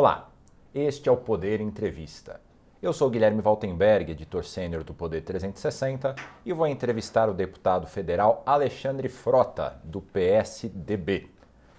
Olá, este é o Poder Entrevista. Eu sou Guilherme Valtenberg, editor sênior do Poder 360, e vou entrevistar o deputado federal Alexandre Frota, do PSDB.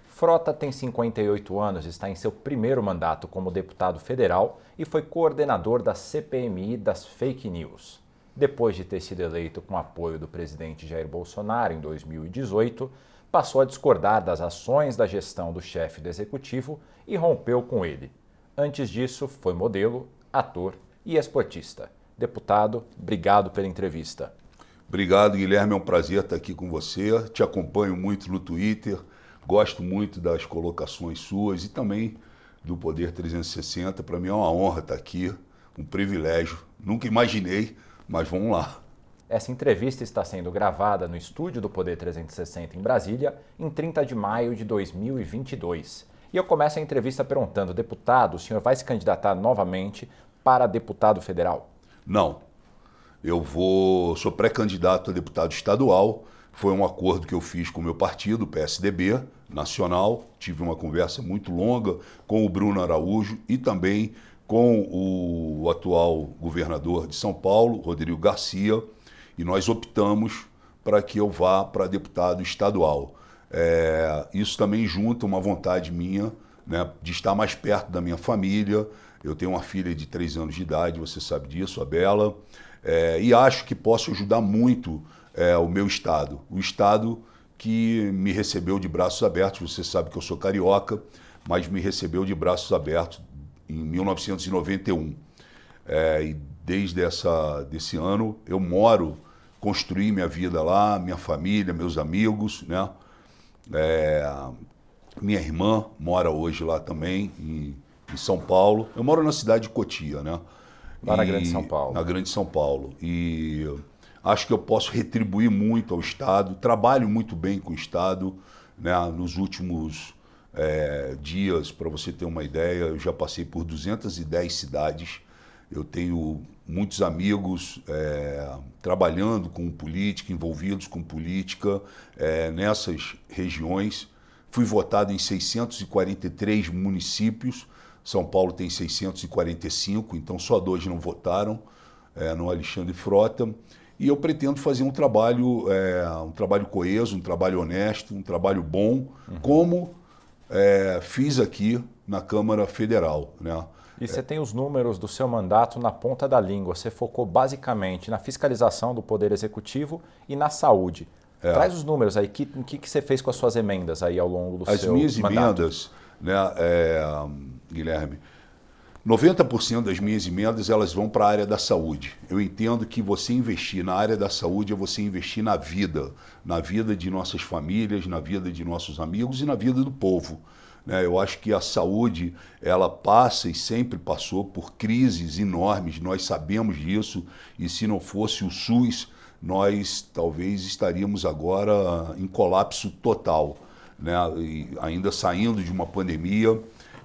Frota tem 58 anos, está em seu primeiro mandato como deputado federal e foi coordenador da CPMI das fake news. Depois de ter sido eleito com apoio do presidente Jair Bolsonaro em 2018, passou a discordar das ações da gestão do chefe do executivo e rompeu com ele. Antes disso, foi modelo, ator e esportista. Deputado, obrigado pela entrevista. Obrigado, Guilherme. É um prazer estar aqui com você. Te acompanho muito no Twitter Gosto muito das colocações suas e também do Poder 360. Para mim é uma honra estar aqui, um privilégio. Nunca imaginei, mas vamos lá. Essa entrevista está sendo gravada no estúdio do Poder 360 em Brasília, em 30 de maio de 2022. E eu começo a entrevista perguntando: deputado, o senhor vai se candidatar novamente para deputado federal? Não. Eu vou. Sou pré-candidato a deputado estadual foi um acordo que eu fiz com o meu partido, o PSDB Nacional. Tive uma conversa muito longa com o Bruno Araújo e também com o atual governador de São Paulo, Rodrigo Garcia, e nós optamos para que eu vá para deputado estadual. É, isso também junta uma vontade minha né, de estar mais perto da minha família. Eu tenho uma filha de três anos de idade, você sabe disso, a Bela, é, e acho que posso ajudar muito é, o meu estado. O estado que me recebeu de braços abertos. Você sabe que eu sou carioca, mas me recebeu de braços abertos em 1991. É, e desde essa, desse ano eu moro, construí minha vida lá, minha família, meus amigos, né? É, minha irmã mora hoje lá também, em, em, São Paulo. Eu moro na cidade de Cotia, né? Lá e, na Grande São Paulo. Na Grande São Paulo. E Acho que eu posso retribuir muito ao Estado. Trabalho muito bem com o Estado. Né? Nos últimos é, dias, para você ter uma ideia, eu já passei por 210 cidades. Eu tenho muitos amigos é, trabalhando com política, envolvidos com política é, nessas regiões. Fui votado em 643 municípios. São Paulo tem 645, então só dois não votaram é, no Alexandre Frota. E eu pretendo fazer um trabalho, é, um trabalho coeso, um trabalho honesto, um trabalho bom, uhum. como é, fiz aqui na Câmara Federal. Né? E você tem os números do seu mandato na ponta da língua. Você focou basicamente na fiscalização do Poder Executivo e na saúde. É. Traz os números aí. O que, que, que, você fez com as suas emendas aí ao longo do as seu mandato? As minhas emendas, né, é, Guilherme, 90% das minhas emendas elas vão para a área da saúde. Eu entendo que você investir na área da saúde é você investir na vida, na vida de nossas famílias, na vida de nossos amigos e na vida do povo. Né? Eu acho que a saúde ela passa e sempre passou por crises enormes. Nós sabemos disso e se não fosse o SUS, nós talvez estaríamos agora em colapso total, né? E ainda saindo de uma pandemia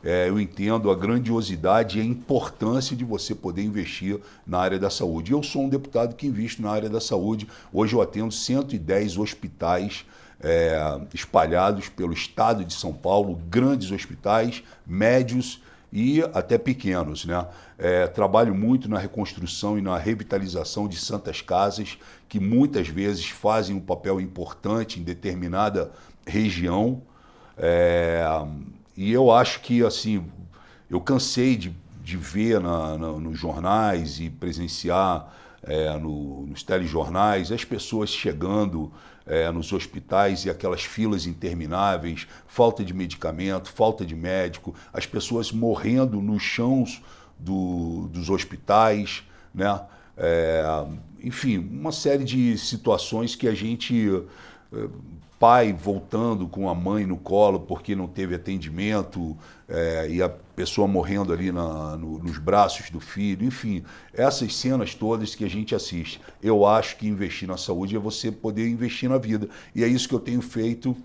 é, eu entendo a grandiosidade e a importância de você poder investir na área da saúde. Eu sou um deputado que invisto na área da saúde. Hoje eu atendo 110 hospitais é, espalhados pelo estado de São Paulo, grandes hospitais, médios e até pequenos. Né? É, trabalho muito na reconstrução e na revitalização de santas casas, que muitas vezes fazem um papel importante em determinada região. É, e eu acho que, assim, eu cansei de, de ver na, na, nos jornais e presenciar é, no, nos telejornais as pessoas chegando é, nos hospitais e aquelas filas intermináveis, falta de medicamento, falta de médico, as pessoas morrendo nos chãos do, dos hospitais, né? É, enfim, uma série de situações que a gente é, pai voltando com a mãe no colo porque não teve atendimento é, e a pessoa morrendo ali na, no, nos braços do filho, enfim, essas cenas todas que a gente assiste. Eu acho que investir na saúde é você poder investir na vida. E é isso que eu tenho feito,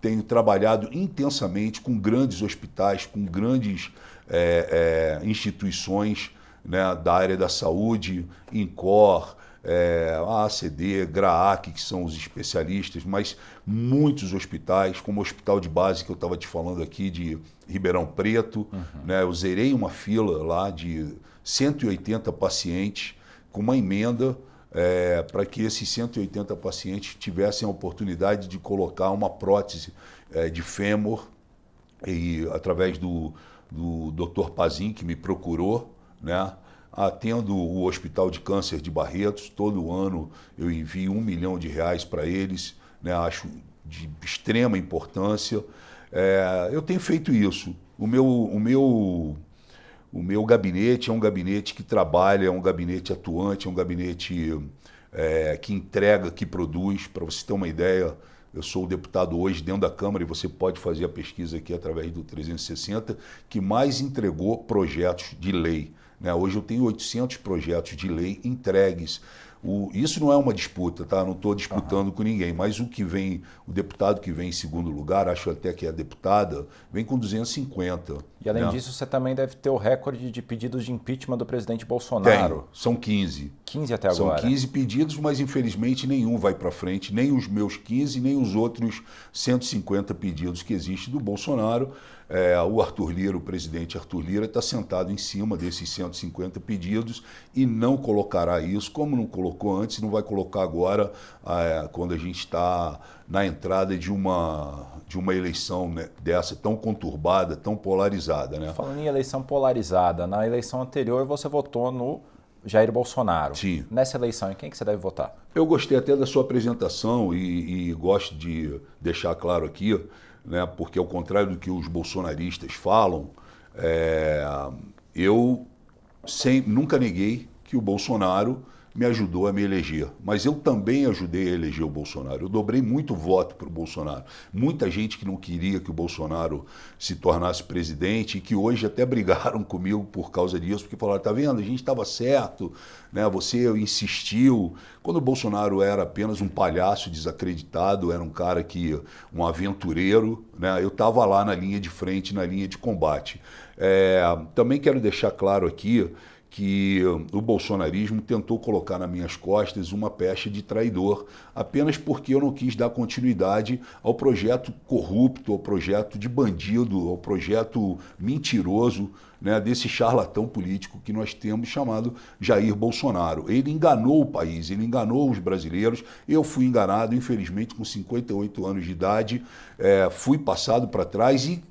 tenho trabalhado intensamente com grandes hospitais, com grandes é, é, instituições né, da área da saúde, INCOR, é, a ACD, GRAAC, que são os especialistas, mas muitos hospitais, como o hospital de base que eu estava te falando aqui de Ribeirão Preto. Uhum. Né, eu zerei uma fila lá de 180 pacientes com uma emenda é, para que esses 180 pacientes tivessem a oportunidade de colocar uma prótese é, de fêmur e através do, do Dr. Pazin, que me procurou, né? Atendo o Hospital de Câncer de Barretos, todo ano eu envio um milhão de reais para eles, né? acho de extrema importância. É, eu tenho feito isso. O meu, o, meu, o meu gabinete é um gabinete que trabalha, é um gabinete atuante, é um gabinete é, que entrega, que produz. Para você ter uma ideia, eu sou o deputado hoje dentro da Câmara, e você pode fazer a pesquisa aqui através do 360, que mais entregou projetos de lei. Né? Hoje eu tenho 800 projetos de lei entregues o, isso não é uma disputa, tá? Não estou disputando uhum. com ninguém, mas o que vem, o deputado que vem em segundo lugar, acho até que é a deputada, vem com 250. E além né? disso, você também deve ter o recorde de pedidos de impeachment do presidente Bolsonaro. Tenho. São 15. 15 até agora. São 15 pedidos, mas infelizmente nenhum vai para frente, nem os meus 15, nem os outros 150 pedidos que existem do Bolsonaro. É, o Arthur Lira, o presidente Arthur Lira, está sentado em cima desses 150 pedidos e não colocará isso, como não colocou antes, não vai colocar agora, é, quando a gente está na entrada de uma, de uma eleição né, dessa tão conturbada, tão polarizada. Né? Falando em eleição polarizada, na eleição anterior você votou no Jair Bolsonaro. Sim. Nessa eleição, em quem que você deve votar? Eu gostei até da sua apresentação e, e gosto de deixar claro aqui né, porque ao contrário do que os bolsonaristas falam, é, eu sem, nunca neguei que o Bolsonaro me ajudou a me eleger. Mas eu também ajudei a eleger o Bolsonaro. Eu dobrei muito voto para o Bolsonaro. Muita gente que não queria que o Bolsonaro se tornasse presidente e que hoje até brigaram comigo por causa disso, porque falaram: tá vendo, a gente estava certo, né? você insistiu. Quando o Bolsonaro era apenas um palhaço desacreditado, era um cara que, um aventureiro, né? eu estava lá na linha de frente, na linha de combate. É, também quero deixar claro aqui que o bolsonarismo tentou colocar nas minhas costas uma pecha de traidor, apenas porque eu não quis dar continuidade ao projeto corrupto, ao projeto de bandido, ao projeto mentiroso né, desse charlatão político que nós temos chamado Jair Bolsonaro. Ele enganou o país, ele enganou os brasileiros. Eu fui enganado, infelizmente, com 58 anos de idade, é, fui passado para trás e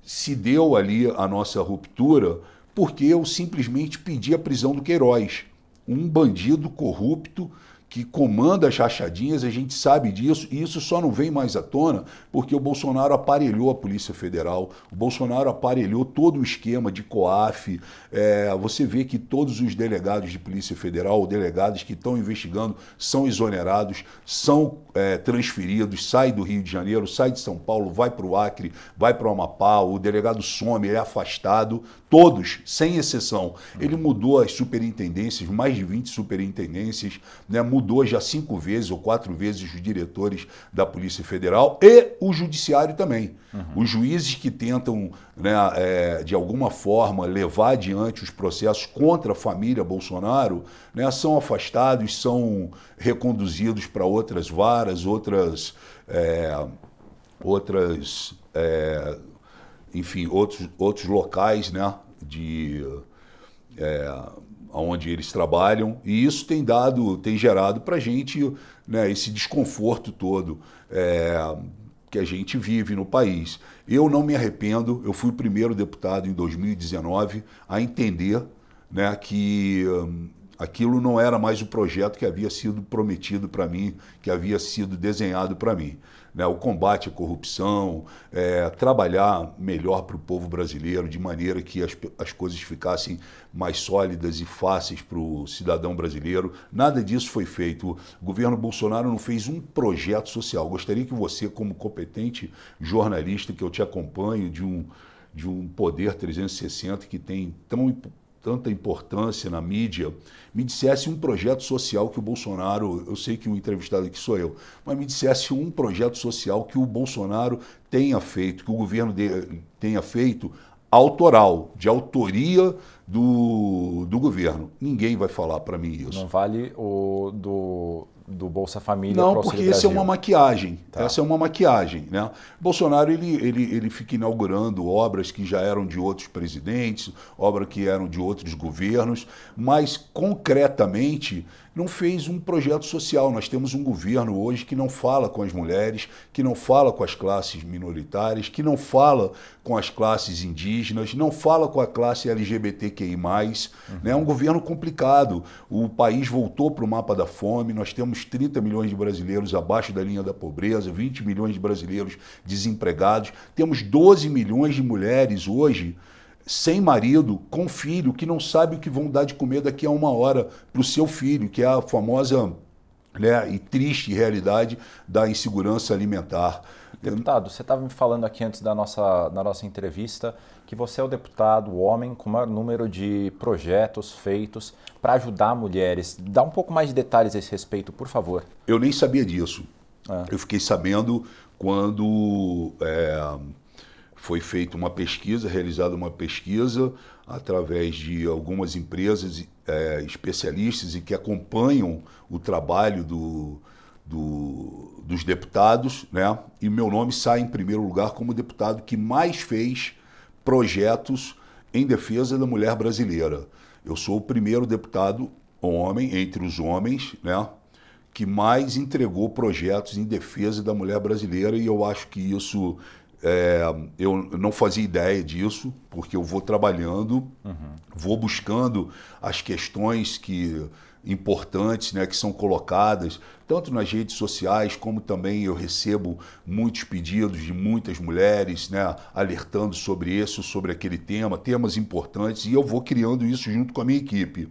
se deu ali a nossa ruptura porque eu simplesmente pedi a prisão do Queiroz, um bandido corrupto que comanda as rachadinhas, a gente sabe disso, e isso só não vem mais à tona porque o Bolsonaro aparelhou a Polícia Federal, o Bolsonaro aparelhou todo o esquema de COAF. É, você vê que todos os delegados de Polícia Federal, ou delegados que estão investigando, são exonerados, são é, transferidos, sai do Rio de Janeiro, sai de São Paulo, vai para o Acre, vai para o Amapá, o delegado some, é afastado, todos, sem exceção. Ele mudou as superintendências, mais de 20 superintendências, né, mudou já cinco vezes ou quatro vezes os diretores da Polícia Federal e o Judiciário também. Uhum. Os juízes que tentam, né, é, de alguma forma, levar adiante os processos contra a família Bolsonaro né, são afastados, são reconduzidos para outras varas, outras. É, outras é, enfim, outros, outros locais né, de, é, onde eles trabalham, e isso tem dado, tem gerado para a gente né, esse desconforto todo é, que a gente vive no país. Eu não me arrependo, eu fui o primeiro deputado em 2019 a entender né, que hum, aquilo não era mais o projeto que havia sido prometido para mim, que havia sido desenhado para mim né, o combate à corrupção, é, trabalhar melhor para o povo brasileiro, de maneira que as, as coisas ficassem mais sólidas e fáceis para o cidadão brasileiro. Nada disso foi feito. O governo Bolsonaro não fez um projeto social. Gostaria que você, como competente jornalista, que eu te acompanho, de um, de um poder 360 que tem tão tanta importância na mídia, me dissesse um projeto social que o Bolsonaro, eu sei que o entrevistado aqui sou eu, mas me dissesse um projeto social que o Bolsonaro tenha feito, que o governo de, tenha feito autoral, de autoria do, do governo. Ninguém vai falar para mim isso. Não vale o do, do Bolsa Família Não, porque isso é uma maquiagem. Tá. Essa é uma maquiagem. Né? Bolsonaro ele, ele, ele fica inaugurando obras que já eram de outros presidentes, obras que eram de outros governos, mas concretamente não fez um projeto social. Nós temos um governo hoje que não fala com as mulheres, que não fala com as classes minoritárias, que não fala com as classes indígenas, não fala com a classe LGBTQI. Uhum. Né? É um governo complicado. O país voltou para o mapa da fome, nós temos 30 milhões de brasileiros abaixo da linha da pobreza, 20 milhões de brasileiros desempregados, temos 12 milhões de mulheres hoje sem marido, com filho, que não sabe o que vão dar de comer daqui a uma hora para o seu filho, que é a famosa né, e triste realidade da insegurança alimentar. Deputado, você estava me falando aqui antes da nossa, da nossa entrevista que você é o deputado, o homem com o maior número de projetos feitos para ajudar mulheres. Dá um pouco mais de detalhes a esse respeito, por favor. Eu nem sabia disso. É. Eu fiquei sabendo quando é, foi feita uma pesquisa, realizada uma pesquisa através de algumas empresas é, especialistas e que acompanham o trabalho do, do, dos deputados, né? E meu nome sai em primeiro lugar como deputado que mais fez projetos em defesa da mulher brasileira. Eu sou o primeiro deputado homem entre os homens, né? Que mais entregou projetos em defesa da mulher brasileira e eu acho que isso é, eu não fazia ideia disso, porque eu vou trabalhando, uhum. vou buscando as questões que importantes né, que são colocadas, tanto nas redes sociais, como também eu recebo muitos pedidos de muitas mulheres né, alertando sobre isso, sobre aquele tema, temas importantes, e eu vou criando isso junto com a minha equipe.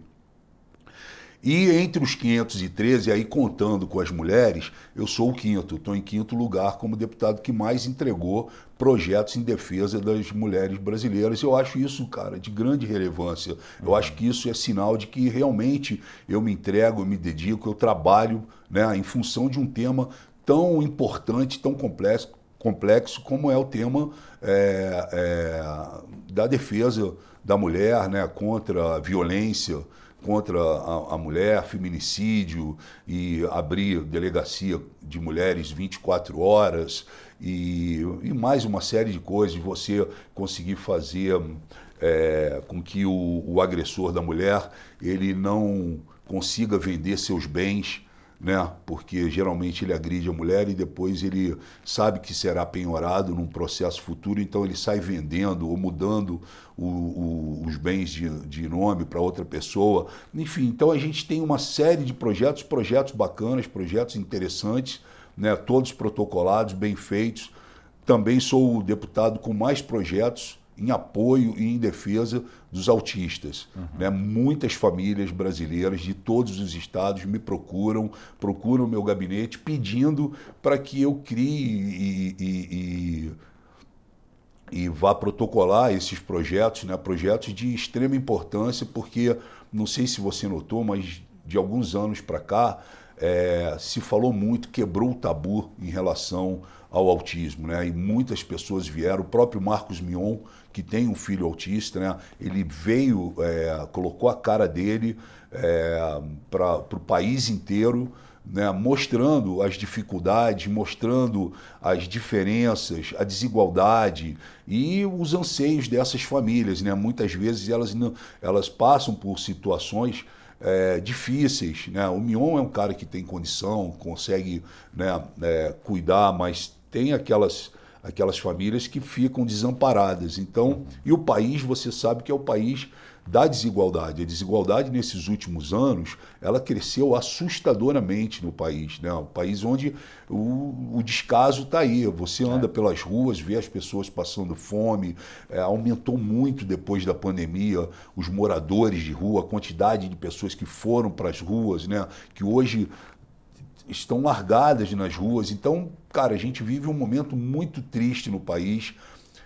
E entre os 513, aí contando com as mulheres, eu sou o quinto, estou em quinto lugar como deputado que mais entregou projetos em defesa das mulheres brasileiras. Eu acho isso, cara, de grande relevância. Eu acho que isso é sinal de que realmente eu me entrego, eu me dedico, eu trabalho né, em função de um tema tão importante, tão complexo, complexo como é o tema é, é, da defesa da mulher né, contra a violência contra a, a, mulher, feminicídio e abrir delegacia de mulheres 24 horas e, e mais uma série de coisas, você conseguir fazer é, com que o, o agressor da mulher ele não consiga vender seus bens né? Porque geralmente ele agride a mulher e depois ele sabe que será penhorado num processo futuro, então ele sai vendendo ou mudando o, o, os bens de, de nome para outra pessoa. Enfim, então a gente tem uma série de projetos, projetos bacanas, projetos interessantes, né? Todos protocolados, bem feitos. Também sou o deputado com mais projetos em apoio e em defesa dos autistas. Uhum. Né? Muitas famílias brasileiras de todos os estados me procuram, procuram o meu gabinete pedindo para que eu crie e, e, e, e, vá protocolar esses projetos, né? projetos de extrema importância, porque não sei se você notou, mas de alguns anos para cá é, se falou muito, quebrou o tabu em relação ao autismo, né? E muitas pessoas vieram, o próprio Marcos Mion, que tem um filho autista, né? Ele veio, é, colocou a cara dele é, para o país inteiro, né? mostrando as dificuldades, mostrando as diferenças, a desigualdade e os anseios dessas famílias, né? Muitas vezes elas, não, elas passam por situações é, difíceis. Né? O Mion é um cara que tem condição, consegue né, é, cuidar, mas tem aquelas, aquelas famílias que ficam desamparadas. Então, e o país, você sabe que é o país da desigualdade. A desigualdade nesses últimos anos, ela cresceu assustadoramente no país, né? Um país onde o, o descaso está aí. Você é. anda é. pelas ruas, vê as pessoas passando fome, é, aumentou muito depois da pandemia os moradores de rua, a quantidade de pessoas que foram para as ruas, né? Que hoje estão largadas nas ruas. Então, cara, a gente vive um momento muito triste no país.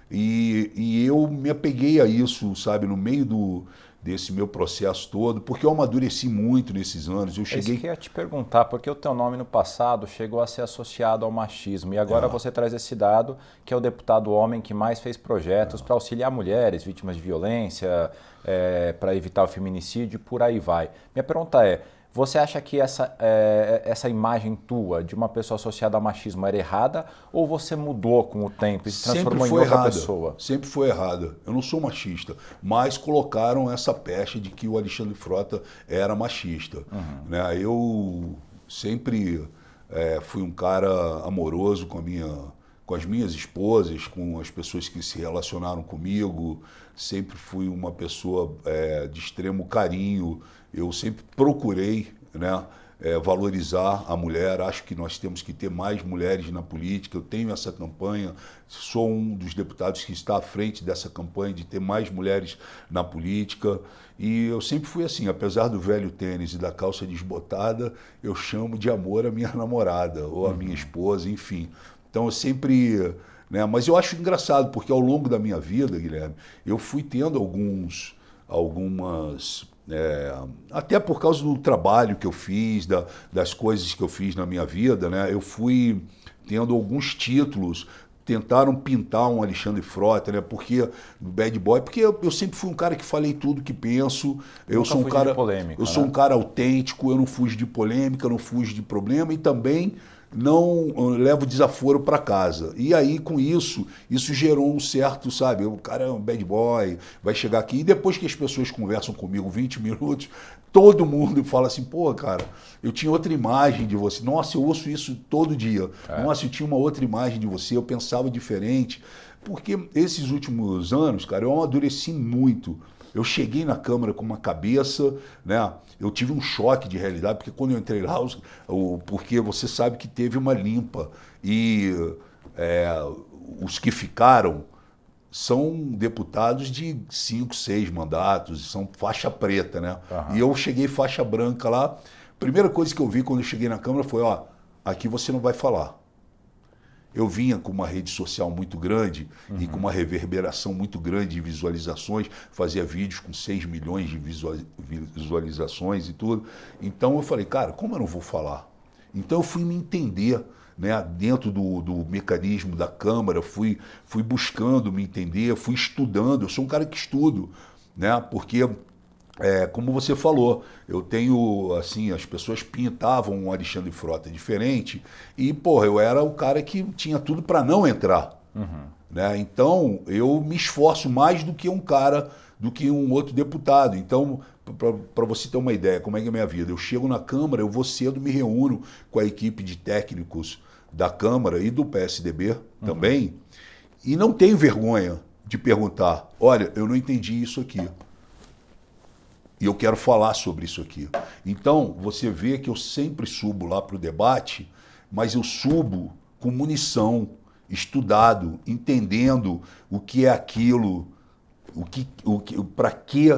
E, e eu me apeguei a isso, sabe, no meio do, desse meu processo todo, porque eu amadureci muito nesses anos. Eu cheguei. É isso que eu ia te perguntar, porque o teu nome no passado chegou a ser associado ao machismo e agora é. você traz esse dado que é o deputado homem que mais fez projetos é. para auxiliar mulheres vítimas de violência, é, para evitar o feminicídio, por aí vai. Minha pergunta é você acha que essa, é, essa imagem tua de uma pessoa associada ao machismo era errada ou você mudou com o tempo e se transformou em outra errada. pessoa? Sempre foi errada. Eu não sou machista, mas colocaram essa peste de que o Alexandre Frota era machista. Uhum. Né? Eu sempre é, fui um cara amoroso com a minha com as minhas esposas, com as pessoas que se relacionaram comigo. Sempre fui uma pessoa é, de extremo carinho. Eu sempre procurei né, é, valorizar a mulher. Acho que nós temos que ter mais mulheres na política. Eu tenho essa campanha, sou um dos deputados que está à frente dessa campanha de ter mais mulheres na política. E eu sempre fui assim, apesar do velho tênis e da calça desbotada, eu chamo de amor a minha namorada ou a minha uhum. esposa, enfim. Então eu sempre. Né, mas eu acho engraçado, porque ao longo da minha vida, Guilherme, eu fui tendo alguns, algumas. É, até por causa do trabalho que eu fiz, da, das coisas que eu fiz na minha vida, né, eu fui tendo alguns títulos tentaram pintar um Alexandre Frota, né? Porque bad boy, porque eu, eu, sempre fui um cara que falei tudo que penso. Eu Nunca sou um cara, polêmica, eu né? sou um cara autêntico. Eu não fujo de polêmica, não fujo de problema e também não levo desaforo para casa. E aí, com isso, isso gerou um certo, sabe, o cara é um bad boy, vai chegar aqui. E depois que as pessoas conversam comigo 20 minutos, todo mundo fala assim, pô, cara, eu tinha outra imagem de você. Nossa, eu ouço isso todo dia. É. Nossa, eu tinha uma outra imagem de você, eu pensava diferente. Porque esses últimos anos, cara, eu amadureci muito. Eu cheguei na Câmara com uma cabeça, né? Eu tive um choque de realidade, porque quando eu entrei lá, o, porque você sabe que teve uma limpa. E é, os que ficaram são deputados de cinco, seis mandatos, são faixa preta, né? Uhum. E eu cheguei faixa branca lá. Primeira coisa que eu vi quando eu cheguei na Câmara foi, ó, aqui você não vai falar eu vinha com uma rede social muito grande uhum. e com uma reverberação muito grande de visualizações, fazia vídeos com 6 milhões de visualizações e tudo. Então eu falei, cara, como eu não vou falar? Então eu fui me entender né, dentro do, do mecanismo da Câmara, fui, fui buscando me entender, fui estudando. Eu sou um cara que estudo, né, porque é, como você falou, eu tenho, assim, as pessoas pintavam um Alexandre Frota diferente e, porra, eu era o cara que tinha tudo para não entrar. Uhum. Né? Então, eu me esforço mais do que um cara, do que um outro deputado. Então, para você ter uma ideia, como é que é a minha vida? Eu chego na Câmara, eu vou cedo, me reúno com a equipe de técnicos da Câmara e do PSDB uhum. também, e não tenho vergonha de perguntar: olha, eu não entendi isso aqui. E eu quero falar sobre isso aqui. Então, você vê que eu sempre subo lá para o debate, mas eu subo com munição, estudado, entendendo o que é aquilo, o que, o que, para que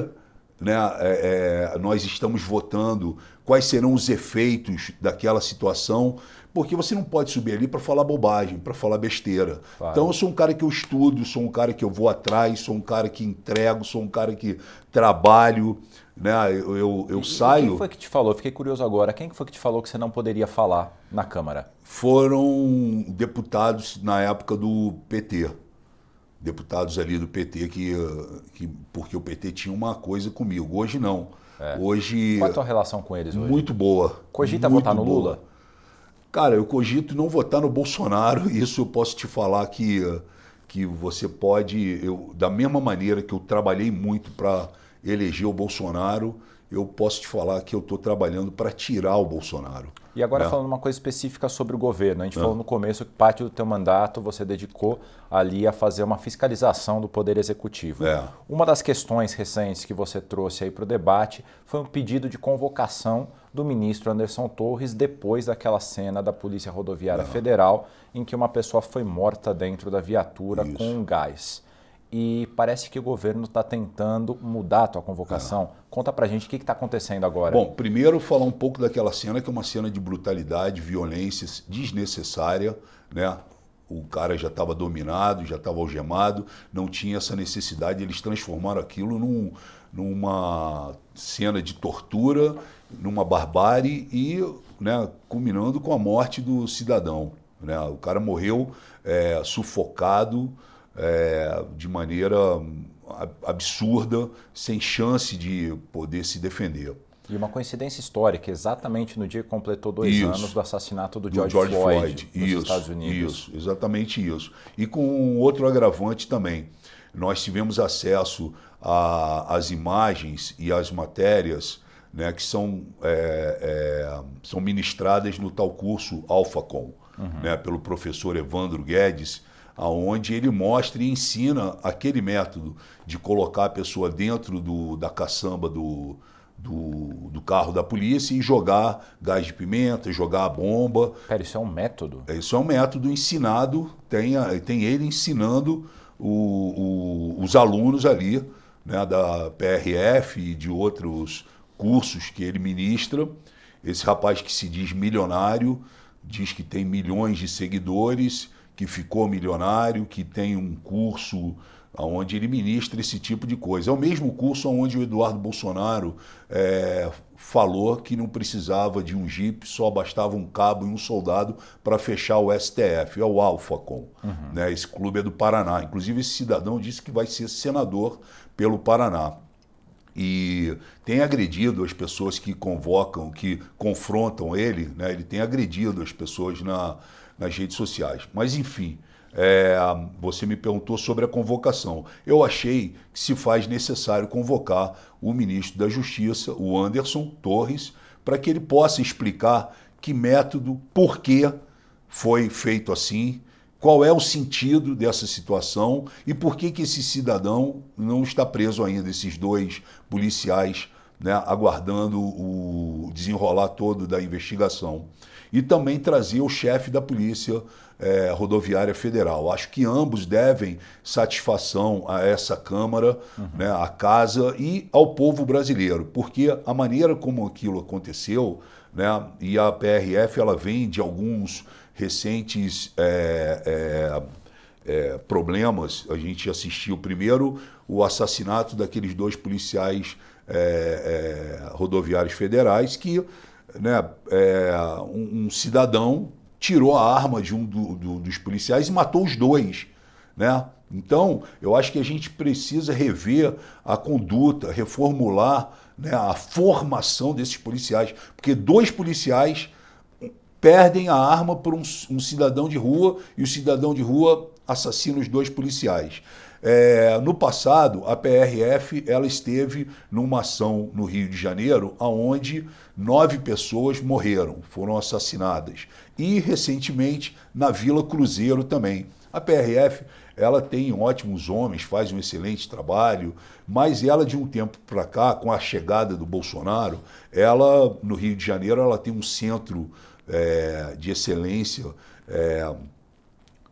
né, é, é, nós estamos votando, quais serão os efeitos daquela situação, porque você não pode subir ali para falar bobagem, para falar besteira. Claro. Então eu sou um cara que eu estudo, sou um cara que eu vou atrás, sou um cara que entrego, sou um cara que trabalho, né? Eu, eu, eu e, saio. Quem foi que te falou? Fiquei curioso agora. Quem foi que te falou que você não poderia falar na Câmara? Foram deputados na época do PT. Deputados ali do PT que, que porque o PT tinha uma coisa comigo. Hoje não. É. Hoje. Qual é a tua relação com eles hoje? Muito boa. Cogita muito votar no boa. Lula? Cara, eu cogito não votar no Bolsonaro. Isso eu posso te falar que, que você pode. Eu, da mesma maneira que eu trabalhei muito para eleger o Bolsonaro, eu posso te falar que eu estou trabalhando para tirar o Bolsonaro. E agora né? falando uma coisa específica sobre o governo, a gente é. falou no começo que parte do teu mandato você dedicou ali a fazer uma fiscalização do Poder Executivo. É. Uma das questões recentes que você trouxe aí para o debate foi um pedido de convocação do ministro Anderson Torres depois daquela cena da Polícia Rodoviária é. Federal em que uma pessoa foi morta dentro da viatura Isso. com um gás e parece que o governo está tentando mudar a tua convocação. É. Conta pra gente o que está acontecendo agora. Bom, primeiro falar um pouco daquela cena que é uma cena de brutalidade, violência desnecessária, né? o cara já estava dominado, já estava algemado, não tinha essa necessidade, eles transformaram aquilo num, numa cena de tortura, numa barbárie e né, culminando com a morte do cidadão. Né? O cara morreu é, sufocado é, de maneira absurda, sem chance de poder se defender. E uma coincidência histórica, exatamente no dia que completou dois isso, anos do assassinato do George, do George Floyd, Floyd nos isso, Estados Unidos. Isso, exatamente isso. E com outro agravante também. Nós tivemos acesso às imagens e às matérias né, que são, é, é, são ministradas no tal curso AlphaCom, uhum. né, pelo professor Evandro Guedes, aonde ele mostra e ensina aquele método de colocar a pessoa dentro do, da caçamba do, do, do, carro da polícia e jogar gás de pimenta, jogar a bomba. Pera, isso é um método? É, isso é um método ensinado, tem, tem ele ensinando o, o, os alunos ali, né, da PRF e de outros cursos que ele ministra. Esse rapaz que se diz milionário, diz que tem milhões de seguidores, que ficou milionário, que tem um curso onde ele ministra esse tipo de coisa. É o mesmo curso onde o Eduardo Bolsonaro é, falou que não precisava de um jipe, só bastava um cabo e um soldado para fechar o STF, é o Alfacom. Uhum. Né? Esse clube é do Paraná. Inclusive, esse cidadão disse que vai ser senador pelo Paraná. E tem agredido as pessoas que convocam, que confrontam ele, né? ele tem agredido as pessoas na, nas redes sociais. Mas, enfim, é, você me perguntou sobre a convocação. Eu achei que se faz necessário convocar o ministro da Justiça, o Anderson Torres, para que ele possa explicar que método, por que foi feito assim, qual é o sentido dessa situação e por que, que esse cidadão não está preso ainda, esses dois policiais né, aguardando o desenrolar todo da investigação. E também trazer o chefe da Polícia é, Rodoviária Federal. Acho que ambos devem satisfação a essa Câmara, uhum. né, à Casa e ao povo brasileiro, porque a maneira como aquilo aconteceu, né, e a PRF ela vem de alguns recentes é, é, é, problemas. A gente assistiu primeiro o assassinato daqueles dois policiais é, é, rodoviários federais que né, é, um, um, cidadão tirou a arma de um do, do, dos policiais e matou os dois. Né? Então, eu acho que a gente precisa rever a conduta, reformular né, a formação desses policiais, porque dois policiais perdem a arma por um, um cidadão de rua e o cidadão de rua assassina os dois policiais. É, no passado, a PRF ela esteve numa ação no Rio de Janeiro, onde nove pessoas morreram, foram assassinadas. E recentemente na Vila Cruzeiro também. A PRF ela tem ótimos homens, faz um excelente trabalho, mas ela de um tempo para cá, com a chegada do Bolsonaro, ela no Rio de Janeiro ela tem um centro é, de excelência é,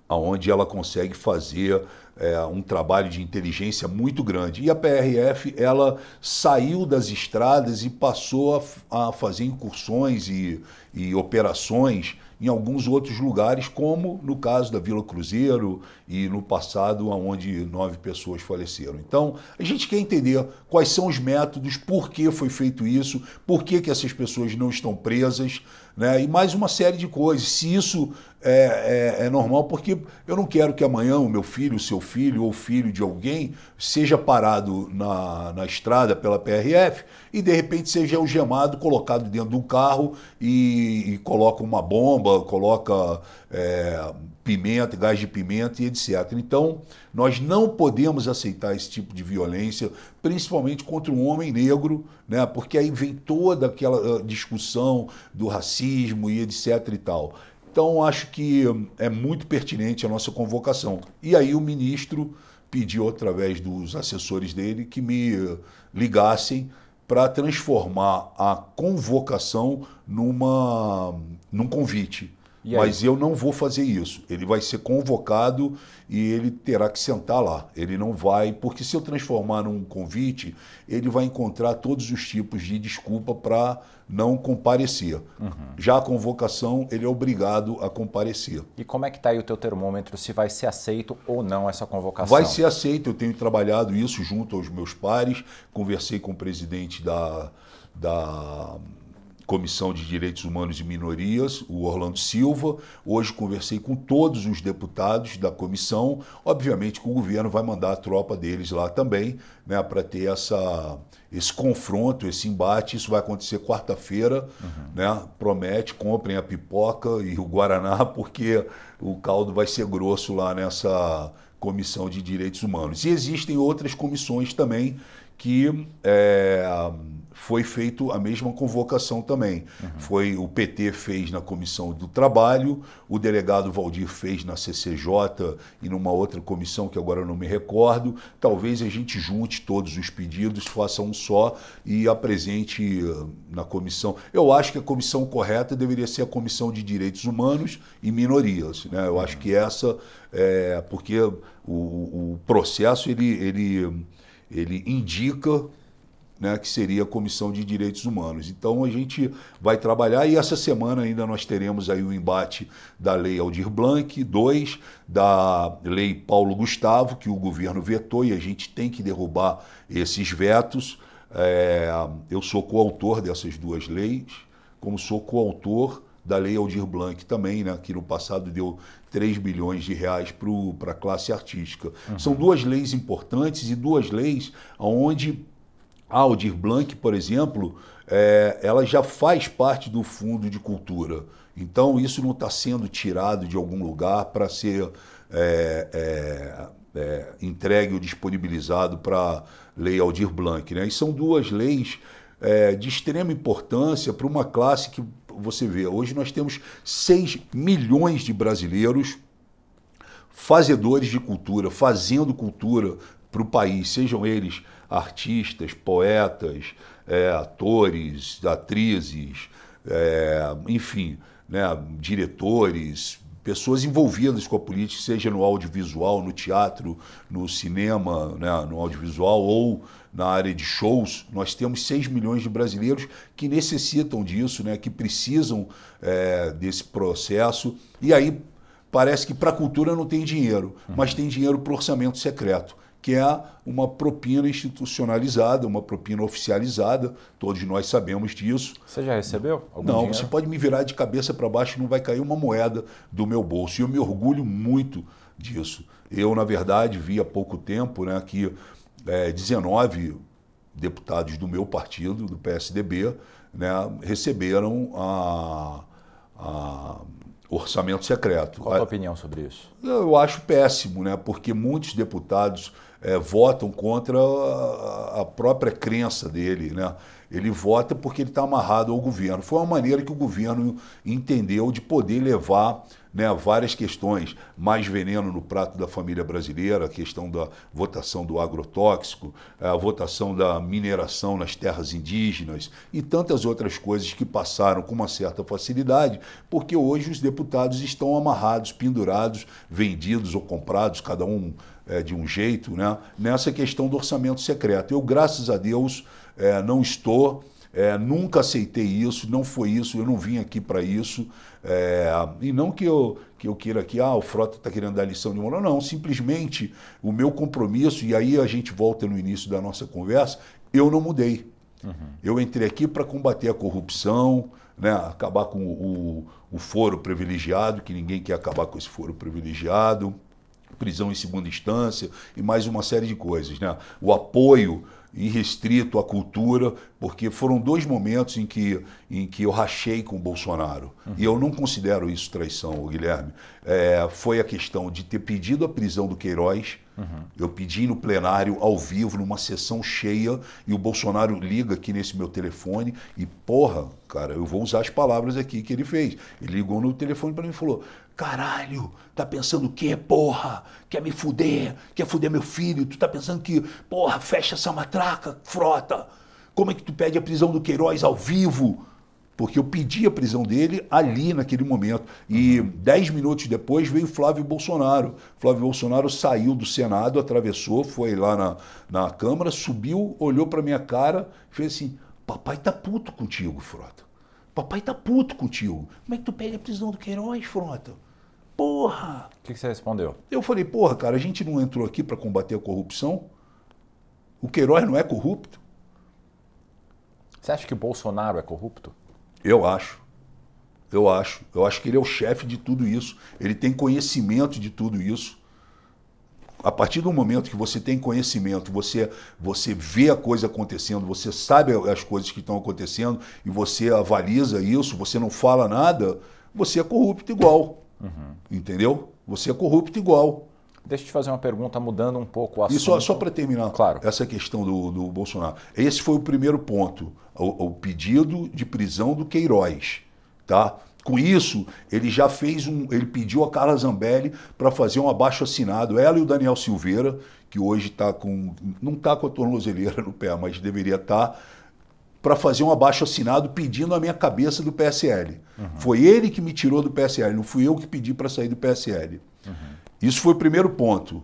onde ela consegue fazer é, um trabalho de inteligência muito grande. E a PRF ela saiu das estradas e passou a, a fazer incursões e, e operações em alguns outros lugares, como no caso da Vila Cruzeiro e no passado, onde nove pessoas faleceram. Então, a gente quer entender quais são os métodos, por que foi feito isso, por que, que essas pessoas não estão presas, né? e mais uma série de coisas. Se isso é, é, é, normal, porque eu não quero que amanhã o meu filho, o seu filho ou filho de alguém seja parado na, na estrada pela PRF e de repente seja algemado, colocado dentro de um carro e, e coloca uma bomba, coloca é, pimenta, gás de pimenta e etc. Então, nós não podemos aceitar esse tipo de violência, principalmente contra um homem negro, né? porque aí vem toda aquela ah, discussão do racismo e etc. e tal. Então, acho que é muito pertinente a nossa convocação. E aí o ministro pediu, através dos assessores dele, que me ligassem para transformar a convocação numa, num convite. Mas eu não vou fazer isso. Ele vai ser convocado e ele terá que sentar lá. Ele não vai, porque se eu transformar num convite, ele vai encontrar todos os tipos de desculpa para não comparecer. Uhum. Já a convocação, ele é obrigado a comparecer. E como é que está aí o teu termômetro, se vai ser aceito ou não essa convocação? Vai ser aceito, eu tenho trabalhado isso junto aos meus pares, conversei com o presidente da, da Comissão de Direitos Humanos e Minorias, o Orlando Silva. Hoje conversei com todos os deputados da comissão. Obviamente que o governo vai mandar a tropa deles lá também, né, para ter essa, esse confronto, esse embate. Isso vai acontecer quarta-feira, uhum. né? Promete, comprem a pipoca e o Guaraná, porque o caldo vai ser grosso lá nessa Comissão de Direitos Humanos. E existem outras comissões também que é, foi feito a mesma convocação também. Uhum. Foi o PT fez na Comissão do Trabalho, o delegado Valdir fez na CCJ e numa outra comissão que agora eu não me recordo. Talvez a gente junte todos os pedidos, faça um só e apresente uh, na comissão. Eu acho que a comissão correta deveria ser a Comissão de Direitos Humanos e Minorias. Né? Eu acho que essa é porque o, o processo ele, ele, ele indica né, que seria a Comissão de Direitos Humanos. Então a gente vai trabalhar e essa semana ainda nós teremos aí o embate da Lei Aldir Blanc, dois, da Lei Paulo Gustavo, que o governo vetou e a gente tem que derrubar esses vetos. É, eu sou coautor dessas duas leis, como sou coautor da Lei Aldir Blanc também, né, que no passado deu 3 bilhões de reais para a classe artística. Uhum. São duas leis importantes e duas leis onde a Aldir Blanc, por exemplo, é, ela já faz parte do Fundo de Cultura. Então, isso não está sendo tirado de algum lugar para ser é, é, entregue ou disponibilizado para a Lei Aldir Blanc. Né? E são duas leis de extrema importância para uma classe que você vê. Hoje nós temos 6 milhões de brasileiros fazedores de cultura, fazendo cultura para o país, sejam eles artistas, poetas, é, atores, atrizes, é, enfim, né, diretores, pessoas envolvidas com a política, seja no audiovisual, no teatro, no cinema, né, no audiovisual ou na área de shows, nós temos 6 milhões de brasileiros que necessitam disso, né, que precisam é, desse processo. E aí parece que para a cultura não tem dinheiro, uhum. mas tem dinheiro para o orçamento secreto que é uma propina institucionalizada, uma propina oficializada. Todos nós sabemos disso. Você já recebeu? Algum não, dinheiro? você pode me virar de cabeça para baixo e não vai cair uma moeda do meu bolso. E eu me orgulho muito disso. Eu, na verdade, vi há pouco tempo né, que é, 19 deputados do meu partido, do PSDB, né, receberam a, a orçamento secreto. Qual a tua opinião sobre isso? Eu acho péssimo, né? porque muitos deputados é, votam contra a, a, própria crença dele. Né? Ele vota porque ele está amarrado ao governo. Foi uma maneira que o governo entendeu de poder levar né, várias questões, mais veneno no prato da família brasileira, a questão da votação do agrotóxico, a votação da mineração nas terras indígenas e tantas outras coisas que passaram com uma certa facilidade, porque hoje os deputados estão amarrados, pendurados, vendidos ou comprados, cada um é, de um jeito, né, nessa questão do orçamento secreto. Eu, graças a Deus, é, não estou. É, nunca aceitei isso, não foi isso, eu não vim aqui para isso. É, e não que eu, que eu queira que ah, o Frota está querendo dar lição de moral, não. Simplesmente o meu compromisso, e aí a gente volta no início da nossa conversa, eu não mudei. Uhum. Eu entrei aqui para combater a corrupção, né, acabar com o, o foro privilegiado, que ninguém quer acabar com esse foro privilegiado prisão em segunda instância e mais uma série de coisas. Né? O apoio irrestrito à cultura, porque foram dois momentos em que, em que eu rachei com o Bolsonaro. Uhum. E eu não considero isso traição, Guilherme. É, foi a questão de ter pedido a prisão do Queiroz. Uhum. Eu pedi no plenário, ao vivo, numa sessão cheia, e o Bolsonaro liga aqui nesse meu telefone e, porra, cara, eu vou usar as palavras aqui que ele fez. Ele ligou no telefone para mim e falou: Caralho, tá pensando o quê, porra? Quer me fuder? Quer fuder meu filho? Tu tá pensando que, porra, fecha essa matraca, frota? Como é que tu pede a prisão do Queiroz ao vivo? Porque eu pedi a prisão dele ali naquele momento. E dez minutos depois veio Flávio Bolsonaro. Flávio Bolsonaro saiu do Senado, atravessou, foi lá na, na Câmara, subiu, olhou para minha cara e fez assim: Papai tá puto contigo, Frota. Papai tá puto contigo. Como é que tu pede a prisão do Queiroz, Frota? Porra! O que, que você respondeu? Eu falei, porra, cara, a gente não entrou aqui para combater a corrupção? O Queiroz não é corrupto? Você acha que o Bolsonaro é corrupto? Eu acho. Eu acho. Eu acho que ele é o chefe de tudo isso. Ele tem conhecimento de tudo isso. A partir do momento que você tem conhecimento, você, você vê a coisa acontecendo, você sabe as coisas que estão acontecendo e você avaliza isso, você não fala nada, você é corrupto igual. Uhum. Entendeu? Você é corrupto igual. Deixa eu te fazer uma pergunta mudando um pouco o assunto. E só, só para terminar claro. essa questão do, do Bolsonaro. Esse foi o primeiro ponto, o, o pedido de prisão do Queiroz. Tá? Com isso, ele já fez um. Ele pediu a Carla Zambelli para fazer um abaixo assinado, ela e o Daniel Silveira, que hoje está com. não está com a tornozeleira no pé, mas deveria estar. Tá, para fazer um abaixo assinado pedindo a minha cabeça do PSL. Uhum. Foi ele que me tirou do PSL, não fui eu que pedi para sair do PSL. Uhum. Isso foi o primeiro ponto.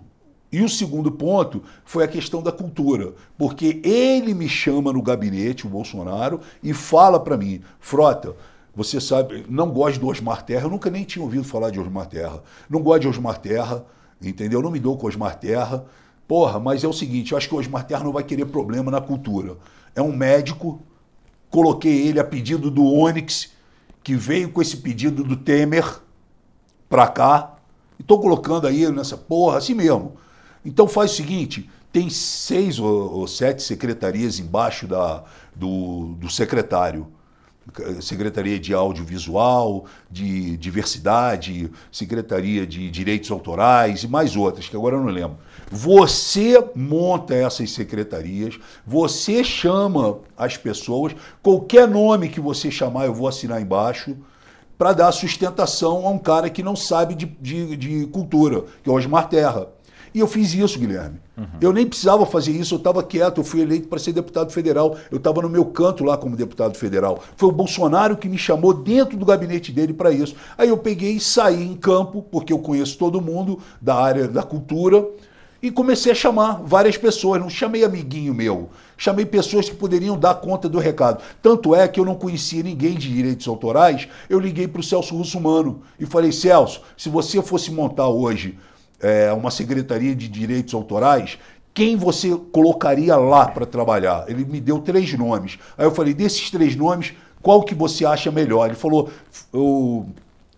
E o segundo ponto foi a questão da cultura, porque ele me chama no gabinete, o Bolsonaro, e fala para mim, Frota, você sabe, não gosto do Osmar Terra, eu nunca nem tinha ouvido falar de Osmar Terra. Não gosto de Osmar Terra, entendeu? Não me dou com Osmar Terra. Porra, mas é o seguinte, eu acho que o Osmar Terra não vai querer problema na cultura. É um médico, coloquei ele a pedido do Onyx, que veio com esse pedido do Temer para cá. Estou colocando aí nessa porra, assim mesmo. Então faz o seguinte: tem seis ou, ou sete secretarias embaixo da, do, do secretário. Secretaria de Audiovisual, de Diversidade, Secretaria de Direitos Autorais e mais outras, que agora eu não lembro. Você monta essas secretarias, você chama as pessoas, qualquer nome que você chamar, eu vou assinar embaixo, para dar sustentação a um cara que não sabe de, de, de cultura, que é o Osmar Terra. E eu fiz isso, Guilherme. Uhum. Eu nem precisava fazer isso, eu estava quieto, eu fui eleito para ser deputado federal. Eu estava no meu canto lá como deputado federal. Foi o Bolsonaro que me chamou dentro do gabinete dele para isso. Aí eu peguei e saí em campo, porque eu conheço todo mundo da área da cultura e comecei a chamar várias pessoas, não chamei amiguinho meu, chamei pessoas que poderiam dar conta do recado. Tanto é que eu não conhecia ninguém de direitos autorais, eu liguei para o Celso Russumano e falei, Celso, se você fosse montar hoje é, uma secretaria de direitos autorais, quem você colocaria lá para trabalhar? Ele me deu três nomes. Aí eu falei, desses três nomes, qual que você acha melhor? Ele falou, o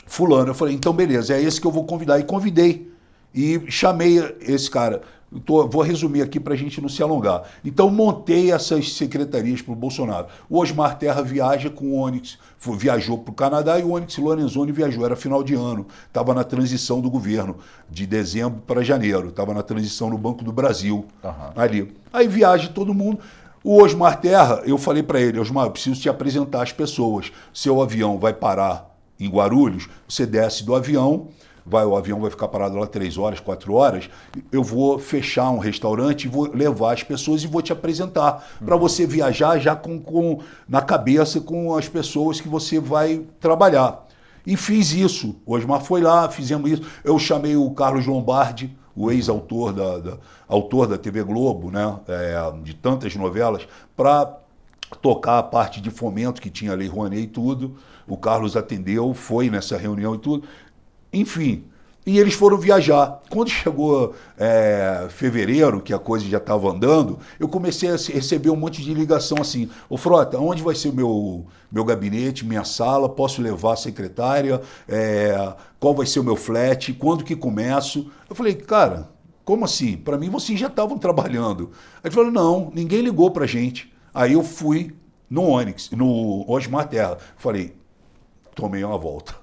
fulano. Eu falei, então beleza, é esse que eu vou convidar. E convidei. E chamei esse cara. Tô, vou resumir aqui para a gente não se alongar. Então, montei essas secretarias para o Bolsonaro. O Osmar Terra viaja com o Onyx, foi, viajou para o Canadá e o Onyx Lorenzoni viajou. Era final de ano, estava na transição do governo, de dezembro para janeiro. Estava na transição no Banco do Brasil, uhum. ali. Aí viaja todo mundo. O Osmar Terra, eu falei para ele: Osmar, eu preciso te apresentar as pessoas. Seu avião vai parar em Guarulhos, você desce do avião vai, o avião vai ficar parado lá três horas, quatro horas, eu vou fechar um restaurante, vou levar as pessoas e vou te apresentar uhum. para você viajar já com, com na cabeça com as pessoas que você vai trabalhar. E fiz isso. O Osmar foi lá, fizemos isso. Eu chamei o Carlos Lombardi, o ex-autor da, da, autor da TV Globo, né, é, de tantas novelas, para tocar a parte de fomento que tinha a Lei Rouanet e tudo. O Carlos atendeu, foi nessa reunião e tudo. Enfim, e eles foram viajar. Quando chegou é, fevereiro, que a coisa já estava andando, eu comecei a receber um monte de ligação assim: Ô Frota, onde vai ser o meu, meu gabinete, minha sala? Posso levar a secretária? É, qual vai ser o meu flat? Quando que começo? Eu falei, cara, como assim? Para mim vocês já estavam trabalhando. Aí falou: não, ninguém ligou para gente. Aí eu fui no Onix, no Osmar Terra. Falei, tomei uma volta.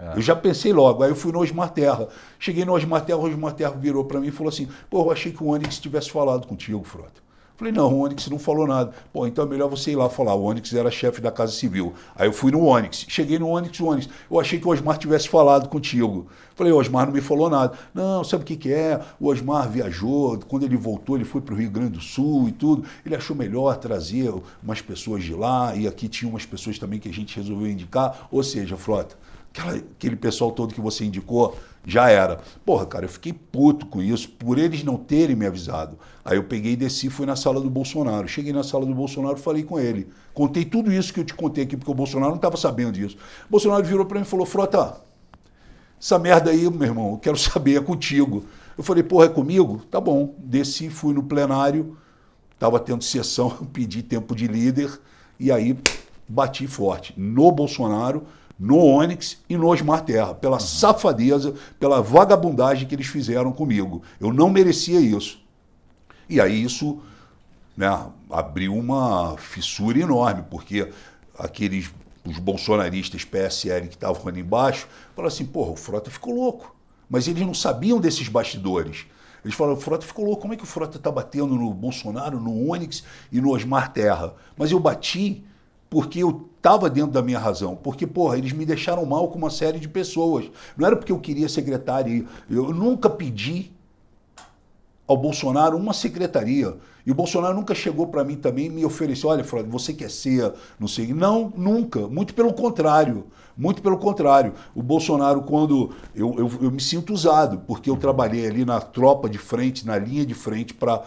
É. Eu já pensei logo, aí eu fui no Osmar Terra. Cheguei no Osmar Terra, o Osmar Terra virou para mim e falou assim: pô, eu achei que o Onix tivesse falado contigo, Frota. Falei, não, o Onyx não falou nada. Pô, então é melhor você ir lá falar. O Onyx era chefe da Casa Civil. Aí eu fui no Onyx. Cheguei no Onyx, o Onyx. Eu achei que o Osmar tivesse falado contigo. Falei, o Osmar não me falou nada. Não, sabe o que, que é? O Osmar viajou, quando ele voltou, ele foi para o Rio Grande do Sul e tudo. Ele achou melhor trazer umas pessoas de lá, e aqui tinha umas pessoas também que a gente resolveu indicar. Ou seja, Frota, aquela, aquele pessoal todo que você indicou, já era. Porra, cara, eu fiquei puto com isso, por eles não terem me avisado. Aí eu peguei e desci fui na sala do Bolsonaro. Cheguei na sala do Bolsonaro falei com ele. Contei tudo isso que eu te contei aqui, porque o Bolsonaro não estava sabendo disso. O Bolsonaro virou para mim e falou: Frota, essa merda aí, meu irmão, eu quero saber, é contigo. Eu falei: porra, é comigo? Tá bom. Desci, fui no plenário, estava tendo sessão, pedi tempo de líder, e aí bati forte no Bolsonaro no Onix e no Osmar Terra, pela uhum. safadeza, pela vagabundagem que eles fizeram comigo. Eu não merecia isso. E aí isso né, abriu uma fissura enorme, porque aqueles os bolsonaristas PSL que estavam ali embaixo falaram assim, porra, o Frota ficou louco. Mas eles não sabiam desses bastidores. Eles falaram, o Frota ficou louco, como é que o Frota está batendo no Bolsonaro, no Onix e no Osmar Terra? Mas eu bati porque eu estava dentro da minha razão. Porque, porra, eles me deixaram mal com uma série de pessoas. Não era porque eu queria secretária. Eu nunca pedi ao Bolsonaro uma secretaria. E o Bolsonaro nunca chegou para mim também e me ofereceu, olha, Flávio, você quer ser, não sei. Não, nunca. Muito pelo contrário. Muito pelo contrário. O Bolsonaro, quando eu, eu, eu me sinto usado, porque eu trabalhei ali na tropa de frente, na linha de frente para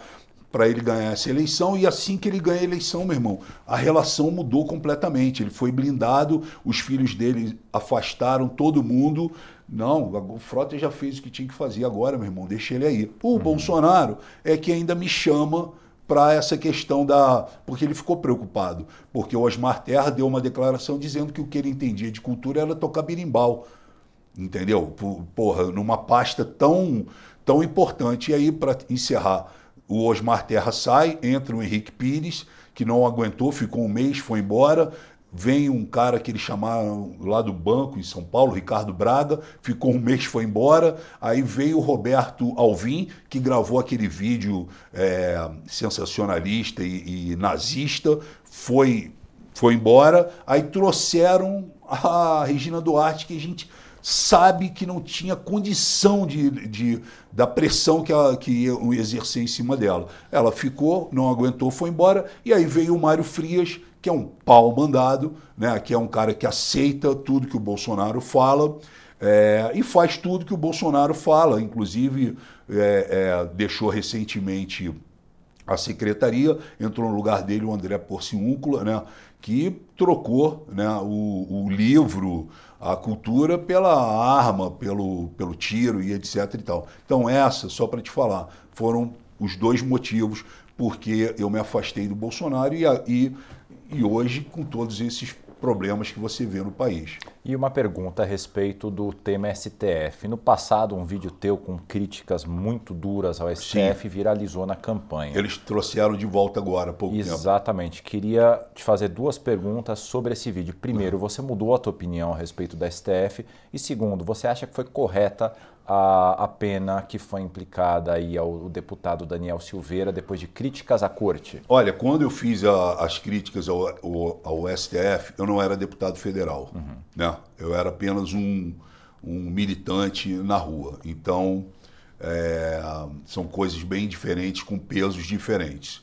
para ele ganhar essa eleição e assim que ele ganha a eleição, meu irmão, a relação mudou completamente. Ele foi blindado, os filhos dele afastaram todo mundo. Não, o Frota já fez o que tinha que fazer agora, meu irmão, deixa ele aí. O uhum. Bolsonaro é que ainda me chama para essa questão da. Porque ele ficou preocupado. Porque o Osmar Terra deu uma declaração dizendo que o que ele entendia de cultura era tocar birimbau. Entendeu? Porra, numa pasta tão, tão importante. E aí, para encerrar o Osmar Terra sai, entra o Henrique Pires, que não aguentou, ficou um mês, foi embora. Vem um cara que eles chamaram lá do banco em São Paulo, Ricardo Braga, ficou um mês, foi embora. Aí veio o Roberto Alvim, que gravou aquele vídeo é, sensacionalista e, e nazista, foi, foi embora. Aí trouxeram a Regina Duarte, que a gente sabe que não tinha condição de, de da pressão que, ela, que ia exercer em cima dela. Ela ficou, não aguentou, foi embora, e aí veio o Mário Frias, que é um pau mandado, né, que é um cara que aceita tudo que o Bolsonaro fala, é, e faz tudo que o Bolsonaro fala, inclusive é, é, deixou recentemente a secretaria, entrou no lugar dele o André Porciúncula, né, que trocou né, o, o livro, a cultura pela arma, pelo, pelo tiro e etc e tal. Então essa, só para te falar, foram os dois motivos porque eu me afastei do Bolsonaro e, e, e hoje com todos esses problemas que você vê no país. E uma pergunta a respeito do tema STF. No passado, um vídeo teu com críticas muito duras ao STF Sim. viralizou na campanha. Eles trouxeram de volta agora há pouco Exatamente. tempo. Exatamente. Queria te fazer duas perguntas sobre esse vídeo. Primeiro, você mudou a tua opinião a respeito da STF? E segundo, você acha que foi correta a, a pena que foi implicada aí ao deputado Daniel Silveira depois de críticas à corte? Olha, quando eu fiz a, as críticas ao, ao, ao, STF, eu não era deputado federal, uhum. né? Eu era apenas um, um militante na rua. Então, é, são coisas bem diferentes, com pesos diferentes.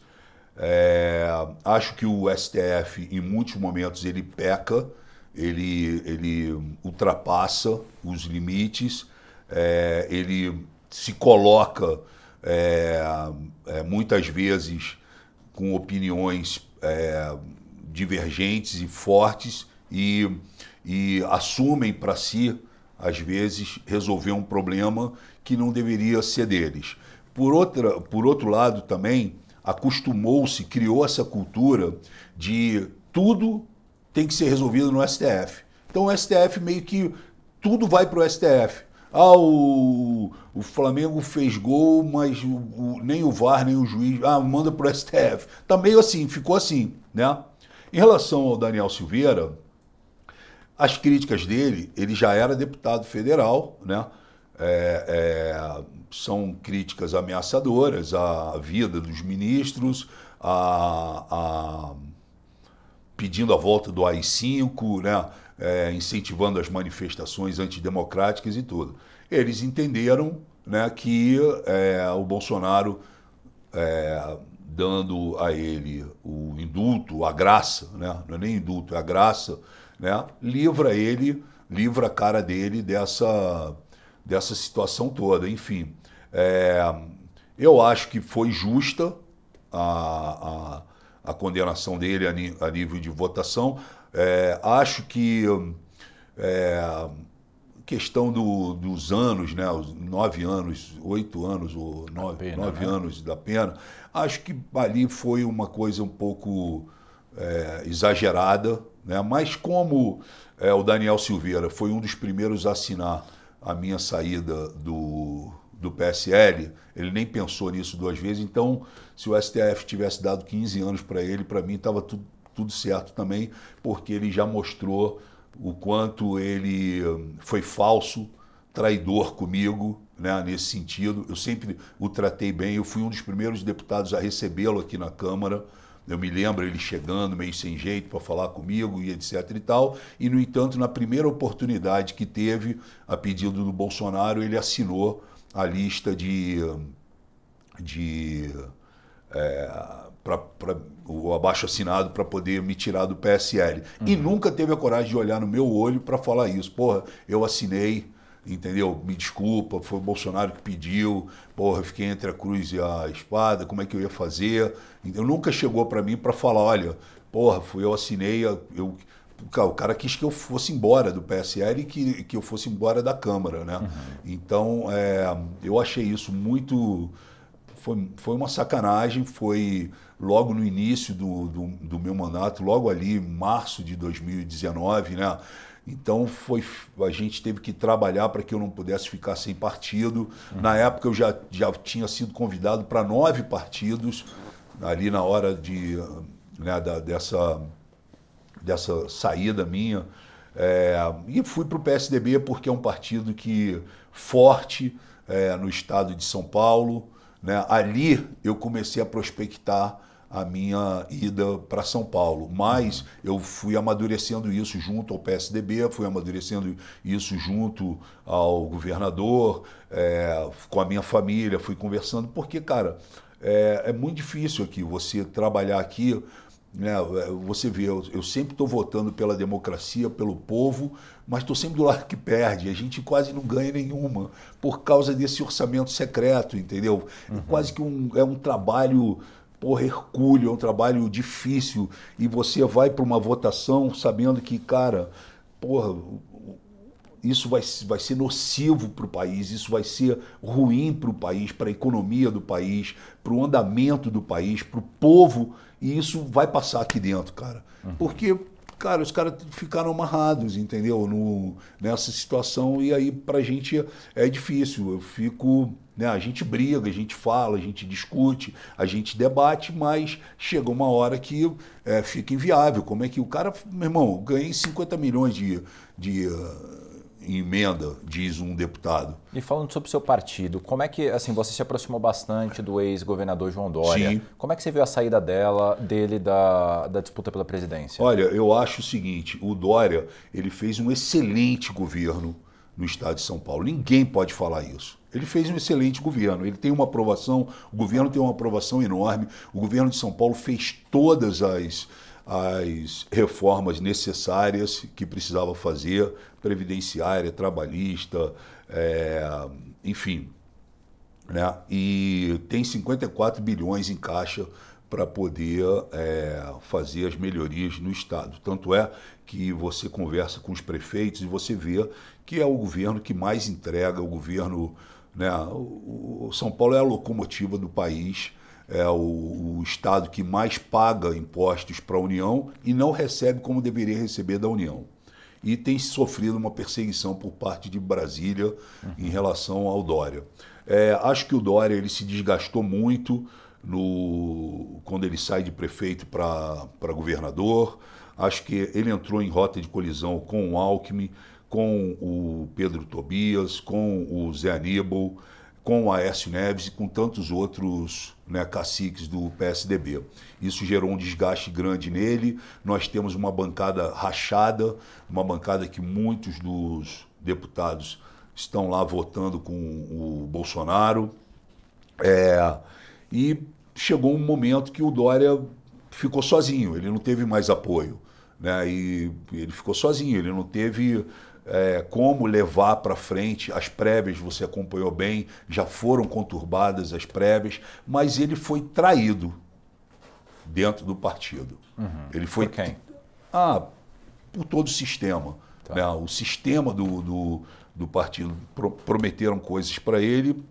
É, acho que o STF, em muitos momentos, ele peca, ele, ele ultrapassa os limites é, ele se coloca é, é, muitas vezes com opiniões é, divergentes e fortes e, e assumem para si, às vezes, resolver um problema que não deveria ser deles. Por, outra, por outro lado, também acostumou-se, criou essa cultura de tudo tem que ser resolvido no STF. Então o STF meio que tudo vai para o STF. Ah, o, o Flamengo fez gol, mas o, o, nem o VAR, nem o juiz. Ah, manda pro STF. Tá meio assim, ficou assim, né? Em relação ao Daniel Silveira, as críticas dele, ele já era deputado federal, né? É, é, são críticas ameaçadoras à vida dos ministros, a, a pedindo a volta do AI-5, né? É, incentivando as manifestações antidemocráticas e tudo. Eles entenderam né, que é, o Bolsonaro, é, dando a ele o indulto, a graça, né, não é nem indulto, é a graça, né, livra ele, livra a cara dele dessa, dessa situação toda. Enfim, é, eu acho que foi justa a, a, a condenação dele a, a, nível de votação. É, acho que é, questão do, dos anos, né, os nove anos, oito anos ou nove, pena, nove né? anos da pena, acho que ali foi uma coisa um pouco é, exagerada, né? mas como é, o Daniel Silveira foi um dos primeiros a assinar a minha saída do, do PSL, ele nem pensou nisso duas vezes. Então, se o STF tivesse dado 15 anos para ele, para mim estava tudo, tudo certo também, porque ele já mostrou o quanto ele hum, foi falso, traidor comigo, né, nesse sentido. Eu sempre o tratei bem, eu fui um dos primeiros deputados a recebê-lo aqui na Câmara. Eu me lembro ele chegando meio sem jeito para falar comigo e etc e tal. E, no entanto, na primeira oportunidade que teve, a pedido do Bolsonaro, ele assinou a lista de, de é, para o abaixo assinado para poder me tirar do PSL. Uhum. E nunca teve a coragem de olhar no meu olho para falar isso. Porra, eu assinei, entendeu? Me desculpa, foi o Bolsonaro que pediu. Porra, fiquei entre a cruz e a espada, como é que eu ia fazer? Eu nunca chegou para mim para falar, olha, porra, fui eu assinei, eu o cara quis que eu fosse embora do PSL e que, que eu fosse embora da Câmara, né? Uhum. Então, é, eu achei isso muito... Foi, foi uma sacanagem, foi logo no início do, do, do meu mandato, logo ali, em março de 2019, né? Então foi a gente teve que trabalhar para que eu não pudesse ficar sem partido. Uhum. Na época eu já, já tinha sido convidado para nove partidos ali na hora de né, da, dessa dessa saída minha. É, e fui para o PSDB porque é um partido que forte é, no estado de São Paulo. Né? Ali eu comecei a prospectar a minha ida para São Paulo. Mas eu fui amadurecendo isso junto ao PSDB, fui amadurecendo isso junto ao governador, é, com a minha família, fui conversando, porque, cara, é, é muito difícil aqui você trabalhar aqui né? Você vê, eu, eu sempre estou votando pela democracia, pelo povo, mas estou sempre do lado que perde. A gente quase não ganha nenhuma por causa desse orçamento secreto, entendeu? Uhum. É quase que um, é um trabalho porra, hercúleo, é um trabalho difícil. E você vai para uma votação sabendo que, cara, porra, isso vai, vai ser nocivo para o país, isso vai ser ruim para o país, para a economia do país, para o andamento do país, para o povo, e isso vai passar aqui dentro, cara. Uhum. Porque, cara, os caras ficaram amarrados, entendeu? No, nessa situação, e aí para a gente é difícil. Eu fico. Né, a gente briga, a gente fala, a gente discute, a gente debate, mas chega uma hora que é, fica inviável. Como é que o cara, meu irmão, ganhei 50 milhões de, de emenda, diz um deputado. E falando sobre o seu partido, como é que, assim, você se aproximou bastante do ex-governador João Dória. Sim. Como é que você viu a saída dela, dele da, da disputa pela presidência? Olha, eu acho o seguinte, o Dória, ele fez um excelente governo no estado de São Paulo. Ninguém pode falar isso. Ele fez um excelente governo. Ele tem uma aprovação, o governo tem uma aprovação enorme. O governo de São Paulo fez todas as as reformas necessárias que precisava fazer, previdenciária, trabalhista, é, enfim. Né? E tem 54 bilhões em caixa para poder é, fazer as melhorias no Estado. Tanto é que você conversa com os prefeitos e você vê que é o governo que mais entrega, o governo. Né? O, o São Paulo é a locomotiva do país é o, o estado que mais paga impostos para a União e não recebe como deveria receber da União. E tem sofrido uma perseguição por parte de Brasília uhum. em relação ao Dória. É, acho que o Dória ele se desgastou muito no, quando ele sai de prefeito para governador. Acho que ele entrou em rota de colisão com o Alckmin, com o Pedro Tobias, com o Zé Aníbal com o Aécio Neves e com tantos outros né, caciques do PSDB. Isso gerou um desgaste grande nele. Nós temos uma bancada rachada, uma bancada que muitos dos deputados estão lá votando com o Bolsonaro. É, e chegou um momento que o Dória ficou sozinho, ele não teve mais apoio. Né? E ele ficou sozinho, ele não teve é, como levar para frente as prévias, você acompanhou bem, já foram conturbadas as prévias, mas ele foi traído dentro do partido. Uhum. Ele foi. Por quem? Ah, por todo o sistema. Tá. Né? O sistema do, do, do partido pro, prometeram coisas para ele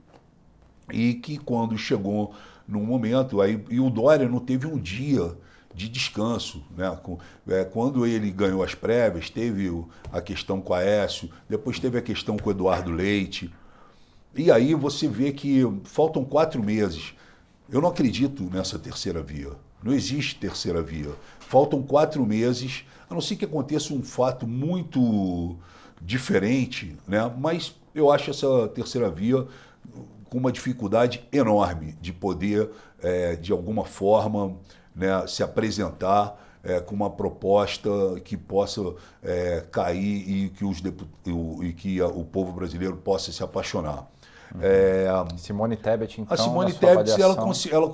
e que quando chegou num momento, aí, e o Dória não teve um dia de descanso. Né? Com, é, quando ele ganhou as prévias, teve o, a questão com a Aécio, depois teve a questão com o Eduardo Leite. E aí você vê que faltam quatro meses. Eu não acredito nessa terceira via. Não existe terceira via. Faltam quatro meses, a não ser que aconteça um fato muito diferente, né? mas eu acho essa terceira via com uma dificuldade enorme de poder, é, de alguma forma, né, se apresentar é, com uma proposta que possa é, cair e que, os e que a, o povo brasileiro possa se apaixonar. Uhum. É, Simone Tebet, então. A Simone Tebet, ela, ela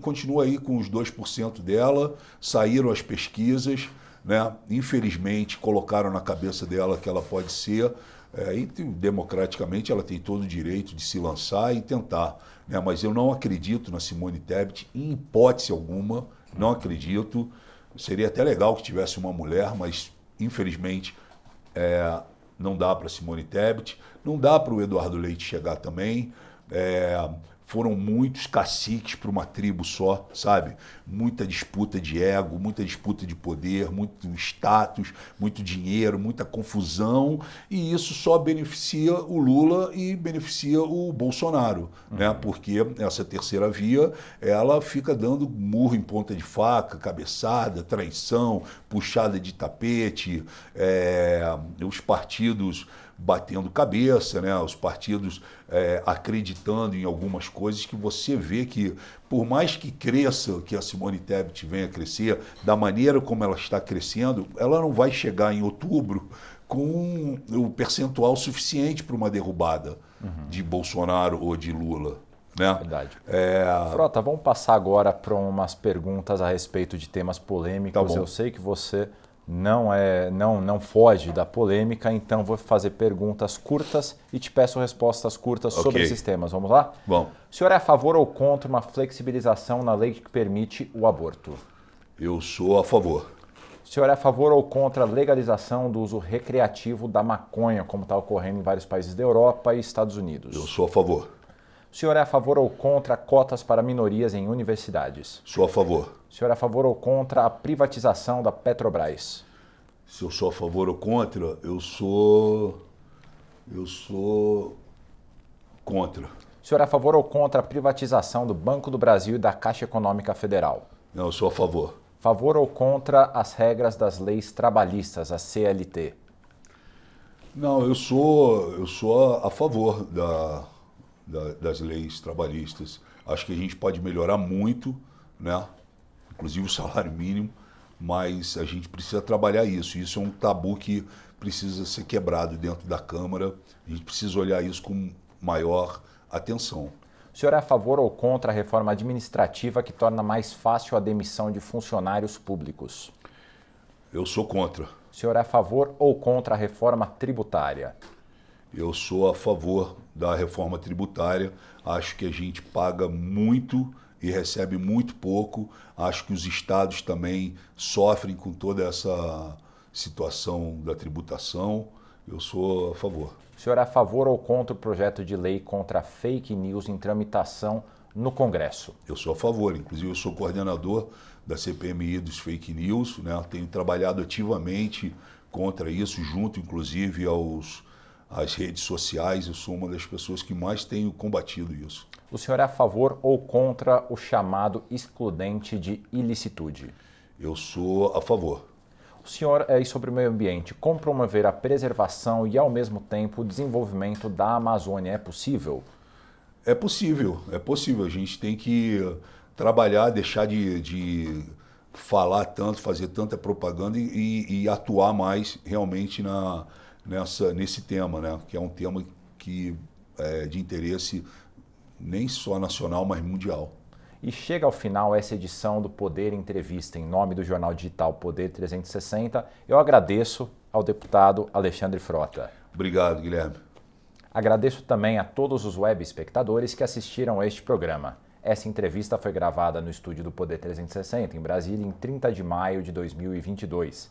continua aí com os 2% dela, saíram as pesquisas, né? infelizmente colocaram na cabeça dela que ela pode ser é, e democraticamente ela tem todo o direito de se lançar e tentar. Né? Mas eu não acredito na Simone Tebet, em hipótese alguma, não acredito. Seria até legal que tivesse uma mulher, mas infelizmente é, não dá para Simone Tebet, não dá para o Eduardo Leite chegar também. É, foram muitos caciques para uma tribo só, sabe? Muita disputa de ego, muita disputa de poder, muito status, muito dinheiro, muita confusão, e isso só beneficia o Lula e beneficia o Bolsonaro, uhum. né? Porque essa terceira via, ela fica dando murro em ponta de faca, cabeçada, traição, puxada de tapete, é, os partidos batendo cabeça, né? os partidos é, acreditando em algumas coisas que você vê que, por mais que cresça, que a Simone Tebet venha a crescer, da maneira como ela está crescendo, ela não vai chegar em outubro com o percentual suficiente para uma derrubada uhum. de Bolsonaro ou de Lula. Né? Verdade. É... Frota, vamos passar agora para umas perguntas a respeito de temas polêmicos. Tá Eu sei que você não é não não foge da polêmica, então vou fazer perguntas curtas e te peço respostas curtas okay. sobre esses temas. Vamos lá? Bom. O senhor é a favor ou contra uma flexibilização na lei que permite o aborto? Eu sou a favor. O senhor é a favor ou contra a legalização do uso recreativo da maconha, como está ocorrendo em vários países da Europa e Estados Unidos? Eu sou a favor. O senhor é a favor ou contra cotas para minorias em universidades? Sou a favor. O senhor é a favor ou contra a privatização da Petrobras? Se eu sou a favor ou contra, eu sou. Eu sou contra. O senhor é a favor ou contra a privatização do Banco do Brasil e da Caixa Econômica Federal? Não, eu sou a favor. Favor ou contra as regras das leis trabalhistas, a CLT? Não, eu sou, eu sou a, a favor da, da, das leis trabalhistas. Acho que a gente pode melhorar muito, né? inclusive o salário mínimo, mas a gente precisa trabalhar isso. Isso é um tabu que precisa ser quebrado dentro da Câmara. A gente precisa olhar isso com maior atenção. O senhor é a favor ou contra a reforma administrativa que torna mais fácil a demissão de funcionários públicos? Eu sou contra. O senhor é a favor ou contra a reforma tributária? Eu sou a favor da reforma tributária. Acho que a gente paga muito e recebe muito pouco. Acho que os estados também sofrem com toda essa situação da tributação. Eu sou a favor. O senhor é a favor ou contra o projeto de lei contra fake news em tramitação no Congresso? Eu sou a favor. Inclusive, eu sou coordenador da CPMI dos fake news. Né? Tenho trabalhado ativamente contra isso, junto, inclusive, aos as redes sociais. Eu sou uma das pessoas que mais tenho combatido isso. O senhor é a favor ou contra o chamado excludente de ilicitude? Eu sou a favor. O senhor é sobre o meio ambiente. Como promover a preservação e, ao mesmo tempo, o desenvolvimento da Amazônia é possível? É possível, é possível. A gente tem que trabalhar, deixar de, de falar tanto, fazer tanta propaganda e, e, atuar mais realmente na, nessa, nesse tema, né? que é um tema que é de interesse nem só nacional, mas mundial. E chega ao final essa edição do Poder Entrevista. Em nome do jornal digital Poder 360, eu agradeço ao deputado Alexandre Frota. Obrigado, Guilherme. Agradeço também a todos os web espectadores que assistiram a este programa. Essa entrevista foi gravada no estúdio do Poder 360, em Brasília, em 30 de maio de 2022.